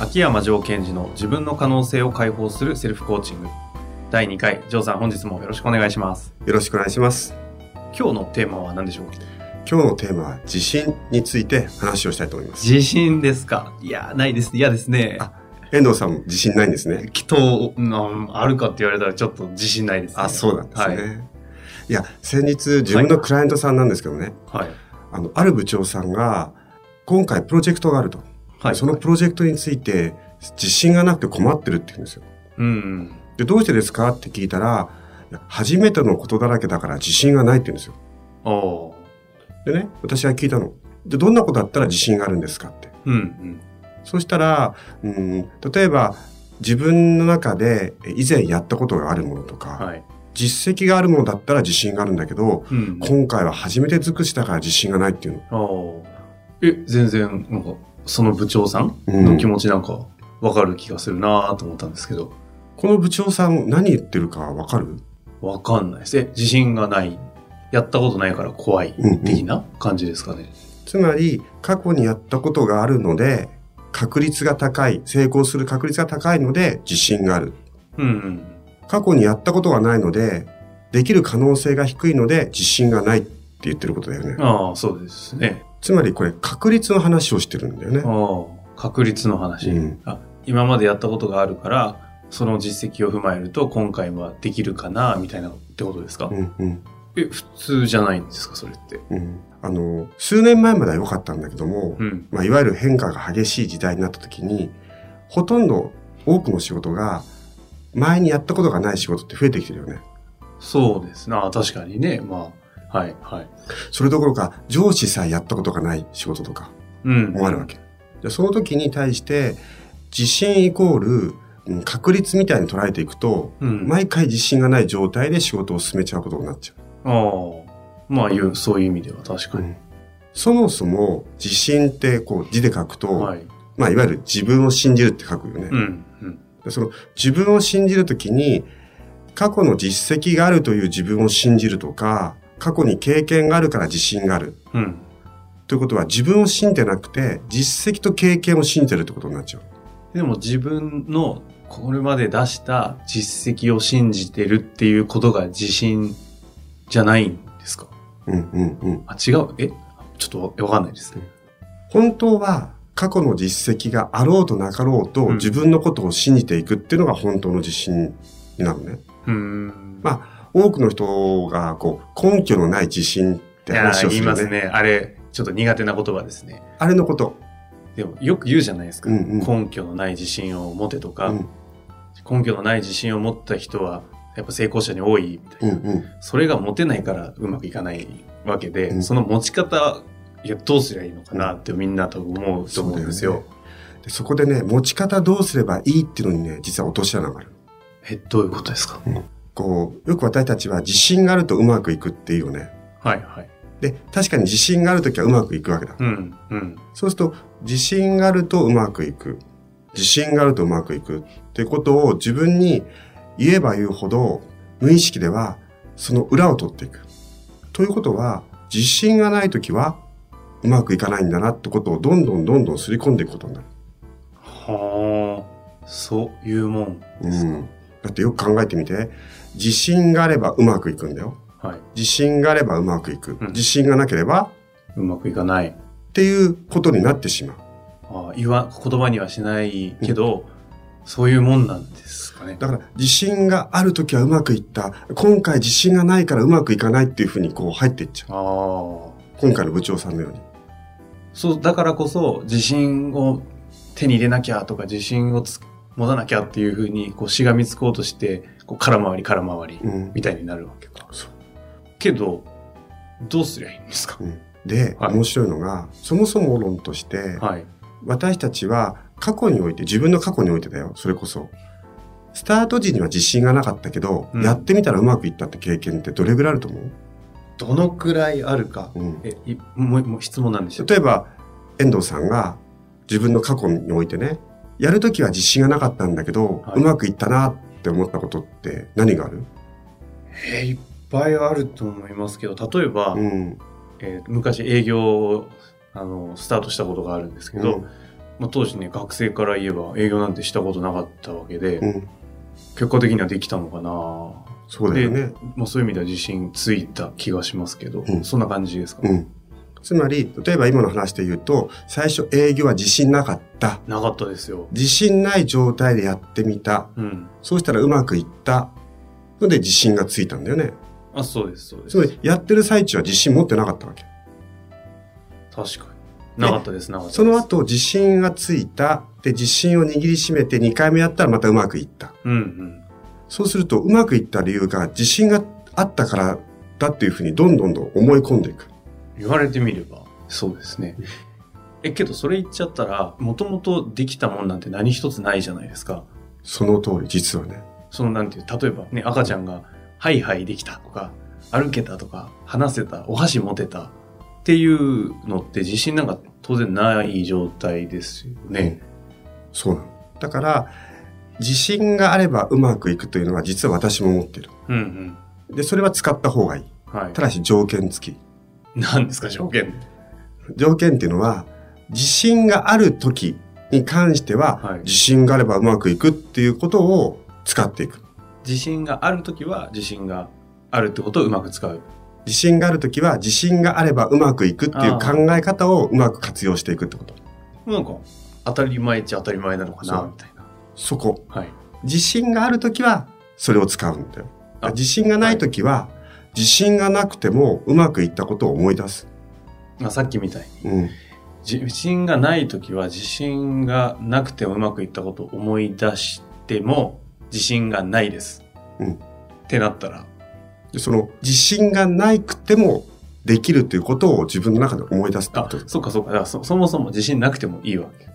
秋山城賢治の自分の可能性を解放するセルフコーチング。第2回、城さん本日もよろしくお願いします。よろしくお願いします。今日のテーマは何でしょう？か今日のテーマは自信について話をしたいと思います。自信ですか？いや、ないです。嫌ですね。あ遠藤さんも自信ないんですね。きっと、うんあるかって言われたらちょっと自信ないです、ね。あ、そうなんですね。はい。い、や、先日自分のクライアントさんなんですけどね、はい。あの、ある部長さんが、今回プロジェクトがあると。はい。そのプロジェクトについて自信がなくて困ってるって言うんですよ。うんうん。で、どうしてですかって聞いたら、初めてのことだらけだから自信がないって言うんですよ。でね、私は聞いたの。で、どんなことだったら自信があるんですかって。うんうん。そしたら、うん、例えば自分の中でえ以前やったことがあるものとか、はい。実績があるものだったら自信があるんだけど、うん。今回は初めて尽くしたから自信がないっていうの。え、全然、なんか、その部長さんうんの気持ちなんか、わかる気がするなと思ったんですけど。この部長さん何言ってるかわかる？わかんないです。え、自信がない。やったことないから怖い。うんうん的な感じですかね。つまり、過去にやったことがあるので、確率が高い、成功する確率が高いので自信がある。うんうん。過去にやったことがないので、できる可能性が低いので自信がないって言ってることだよね。ああ、そうですね。つまりこれ確率の話をしてるんだよね。確率の話、うんあ。今までやったことがあるから、その実績を踏まえると、今回はできるかな、みたいなってことですか、うんうんえ、普通じゃないんですか、それって？うんあの、数年前までは良かったんだけども、うん。まあ、いわゆる変化が激しい時代になった時に、ほとんど多くの仕事が、前にやったことがない仕事って増えてきてるよね。そうですな。確かにね。まあ、はい、はい。それどころか、上司さえやったことがない仕事とかうん。もあるわけ。でその時に対して、自信イコール、うん確率みたいに捉えていくと、うん。毎回自信がない状態で仕事を進めちゃうことになっちゃう。ああ。まあ、いう、そういう意味では確かに。そもそも自信ってこう字で書くと、はい。まあいわゆる自分を信じるって書くよね。うん。うん。でその自分を信じるときに、過去の実績があるという自分を信じるとか、過去に経験があるから自信がある。うん。ということは自分を信じてなくて、実績と経験を信じてるってことになっちゃう。でも自分のこれまで出した実績を信じてるっていうことが自信じゃないんですか？うんうんうん。あ、違う？え？ちょっとわわかんないですね。本当は過去の実績があろうとなかろうと、うん自分のことを信じていくっていうのが本当の自信になるね。うーん。まあ、多くの人がこう根拠のない自信って話をするよね。言いますね。あれ、ちょっと苦手な言葉ですね。あれのこと。でもよく言うじゃないですか。うんうん根拠のない自信を持てとか、うん根拠のない自信を持った人はやっぱ成功者に多いみたいな。うんうん。それが持てないからうまくいかないわけで、うんその持ち方、いや、どうすりゃいいのかなってみんなと思うと思うんですよ。そうだよでそこでね、持ち方どうすればいいっていうのにね、実は落とし穴がある。え、どういうことですか、こう、よく私たちは自信があるとうまくいくっていうよね。はいはい。で、確かに自信があるときはうまくいくわけだ。うん、うん。そうすると、自信があるとうまくいく。自信があるとうまくいくってことを自分に言えば言うほど、無意識ではその裏を取っていく。ということは、自信がないときはうまくいかないんだなってことをどんどんどんどん刷り込んでいくことになる。はあ、そういうもん。うん。だってよく考えてみて、自信があればうまくいくんだよ。はい。自信があればうまくいく。うん自信がなければうまくいかない。っていうことになってしまう。あ言わ、言葉にはしないけど、そういうもんなんですかね。だから自信があるときはうまくいった。今回自信がないからうまくいかないっていうふうにこう入っていっちゃう。ああ。今回の部長さんのように。そう、だからこそ、自信を手に入れなきゃとか、自信をつ持たなきゃっていうふうに、こう、しがみつこうとして、こう、空回り空回り、うん。みたいになるわけか。そうけど、どうすりゃいいんですか？うんで、はい面白いのが、そもそも論として、はい。私たちは過去において、自分の過去においてだよ、それこそ。スタート時には自信がなかったけど、うんやってみたらうまくいったって経験ってどれぐらいあると思う、どのくらいあるか？うん、え、いもう、もう質問なんでしょう例えば、遠藤さんが自分の過去においてね、やるときは自信がなかったんだけど、はいうまくいったなって思ったことって何がある？えーいっぱいあると思いますけど、例えば、うん。えー昔営業を、あの、スタートしたことがあるんですけど、うんまあ、当時ね、学生から言えば営業なんてしたことなかったわけで、うん。結果的にはできたのかなそうだよね。まあ、そういう意味では自信ついた気がしますけど、うんそんな感じですか、うん。つまり、例えば今の話で言うと、最初営業は自信なかった。なかったですよ。自信ない状態でやってみた。うん。そうしたらうまくいった。ので自信がついたんだよね。あ、そうです、そうです。つまり、やってる最中は自信持ってなかったわけ。確かに。なかったです、なかったです。その後、自信がついた。で、自信を握りしめて2回目やったらまたうまくいった。うんうん。そうすると、うまくいった理由が自信があったからだっていうふうにどんどんどん思い込んでいく。言われてみれば、そうですね。え、けどそれ言っちゃったら、もともとできたもんなんて何一つないじゃないですか。その通り、実はね。そのなんていう、例えばね、赤ちゃんが、はいはいできたとか、歩けたとか、話せた、お箸持てたっていうのって自信なんか当然ない状態ですよね。そうなの。だから、自信があればうまくいくというのは実は私も思ってる。うんうん。で、それは使った方がいい。はい。ただし条件付き。何ですか、条件？条件っていうのは、自信がある時に関しては、はい自信があればうまくいくっていうことを使っていく。自信があるときは自信があるってことをうまく使う。自信がある時は、自信があればうまくいくっていう考え方をうまく活用していくってこと。なんか、当たり前っちゃ当たり前なのかな、みたいな。そこ。はい。自信がある時は、それを使うんだよ。あ自信がない時は、自信がなくてもうまくいったことを思い出す。まあ、さっきみたいに、うん。自信がないときは自信がなくてもうまくいったことを思い出しても自信がないです。うんってなったら、でその自信がないくてもできるということを自分の中で思い出すってあこと、そっかそっか。だからそそもそも自信なくてもいいわけか。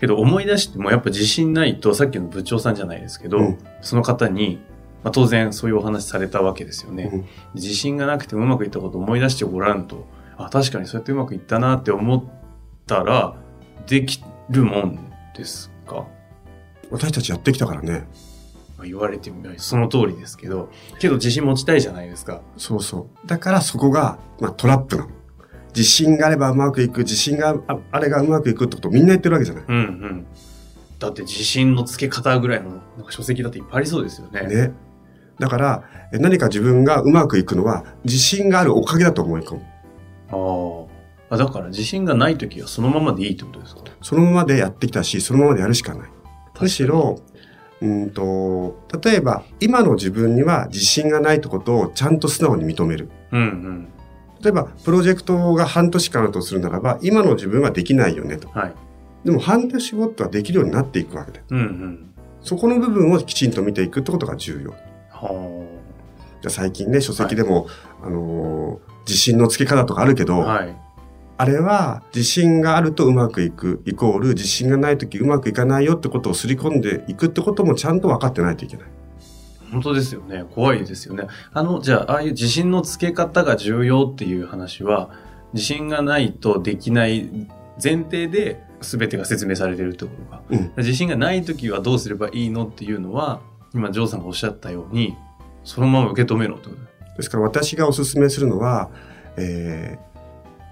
けど思い出してもやっぱ自信ないと、さっきの部長さんじゃないですけど、うんその方に、まあ、当然そういうお話されたわけですよね。うん自信がなくてもうまくいったことを思い出してごらんと、あ、確かにそうやってうまくいったなって思ったら、できるもんですか？私たちやってきたからね。まあ言われてみればその通りですけど、けど自信持ちたいじゃないですか。そうそう。だからそこが、まあ、トラップなの。自信があればうまくいく、自信がああれがうまくいくってことをみんな言ってるわけじゃない。うんうん。だって自信のつけ方ぐらいのなんか書籍だっていっぱいありそうですよね。ね。だから、え何か自分がうまくいくのは、自信があるおかげだと思い込む。あーあ。だから自信がないときはそのままでいいってことですか？そのままでやってきたし、そのままでやるしかない。むしろ、うんと、例えば、今の自分には自信がないってことをちゃんと素直に認める。うんうん。例えば、プロジェクトが半年間あるとするならば、今の自分はできないよねと。はい。でも半年後ってはできるようになっていくわけで。うんうん。そこの部分をきちんと見ていくってことが重要。はじゃあ最近ね、書籍でも、あのー自信のつけ方とかあるけあ。ど、はい。あれは自信があるとうまくいく、イコール自信がないときうまくいかないよってことをすり込んでいくってこともちゃんと分かってないといけない。本当ですよね。怖いですよね。あの、じゃあ、ああいう自信のつけ方が重要っていう話は、自信がないとできない前提で全てが説明されてるってことか。うん自信がない時はどうすればいいのっていうのは、今、ジョーさんがおっしゃったように、そのまま受け止めろとですから私がお勧めするのは、えー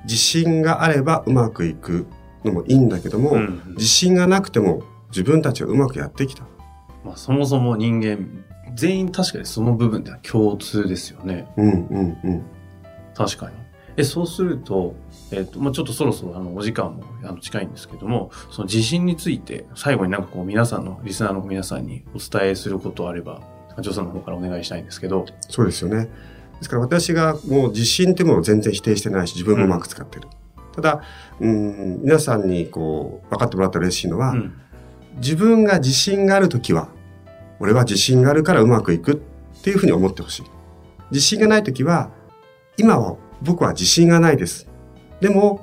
自信があればうまくいくのもいいんだけども、うん自信がなくても自分たちはうまくやってきた。まあ、そもそも人間、全員確かにその部分では共通ですよね。うんうんうん。確かに。え、そうすると、えっ、と、まあ、ちょっとそろそろあの、お時間もあの近いんですけども、その地震について、最後になんかこう、皆さんの、リスナーの皆さんにお伝えすることあれば、ジョーさんの方からお願いしたいんですけど、そうですよね。ですから私がもう自信っていうものを全然否定してないし、自分もうまく使ってる。ただ、うん、皆さんにこう、分かってもらったら嬉しいのは、うん。自分が自信があるときは、俺は自信があるからうまくいくっていうふうに思ってほしい。自信がないときは、今は僕は自信がないです。でも、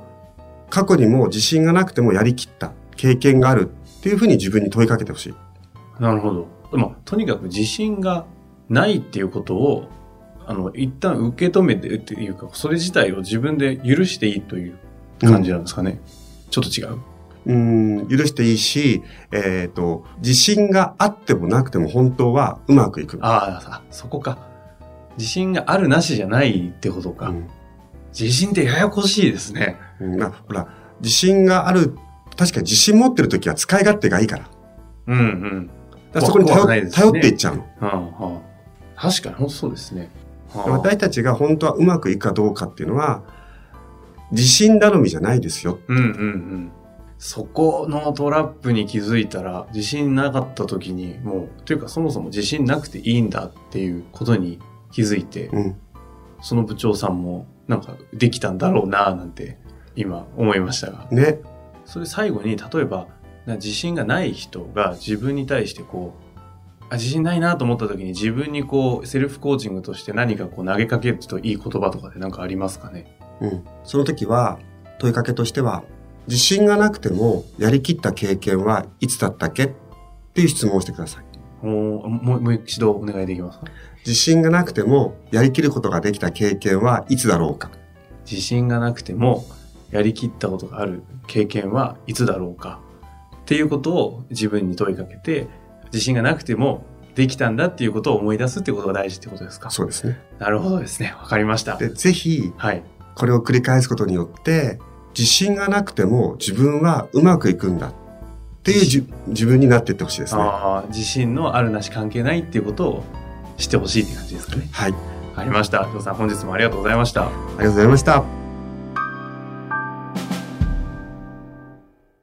過去にも自信がなくてもやりきった経験があるっていうふうに自分に問いかけてほしい。なるほど。まあ、とにかく自信がないっていうことを、あの、一旦受け止めてっていうか、それ自体を自分で許していいという感じなんですかね。ちょっと違う？うん、許していいし、えっ、と、自信があってもなくても本当はうまくいく。ああ、そこか。自信があるなしじゃないってことか。うん自信ってややこしいですね。うんまあ、ほら、自信がある、確かに自信持ってる時は使い勝手がいいから。うんうん。だそこに頼,、ね頼っていっちゃうの。はあはあ、確かに本当そうですね。はあ私たちが本当はうまくいくかどうかっていうのは、自信頼みじゃないですよ。うんうんうん。そこのトラップに気づいたら、自信なかった時に、もう、というかそもそも自信なくていいんだっていうことに気づいて、うん。その部長さんも、なんかできたんだろうななんて、今思いましたが。ね。それ最後に、例えば、な自信がない人が自分に対してこう、あ自信ないなと思った時に自分にこう、セルフコーチングとして何かこう投げかけるといい言葉とかで何かありますかね？うん。その時は、問いかけとしては、自信がなくてもやりきった経験はいつだったっけ？っていう質問をしてください。もう、もう一度お願いできますか？自信がなくてもやりきることができた経験はいつだろうか？自信がなくてもやりきったことがある経験はいつだろうか？っていうことを自分に問いかけて自信がなくてもできたんだっていうことを思い出すっていうことが大事ってことですか？そうですね。なるほどですね。わかりました。で、ぜひ、はい。これを繰り返すことによって、自信がなくても自分はうまくいくんだっていうじ自分になっていってほしいですね。自信のあるなし関係ないっていうことを知ってほしいって感じですかねはい。ありわかりましたさん本日もありがとうございましたがとうございました。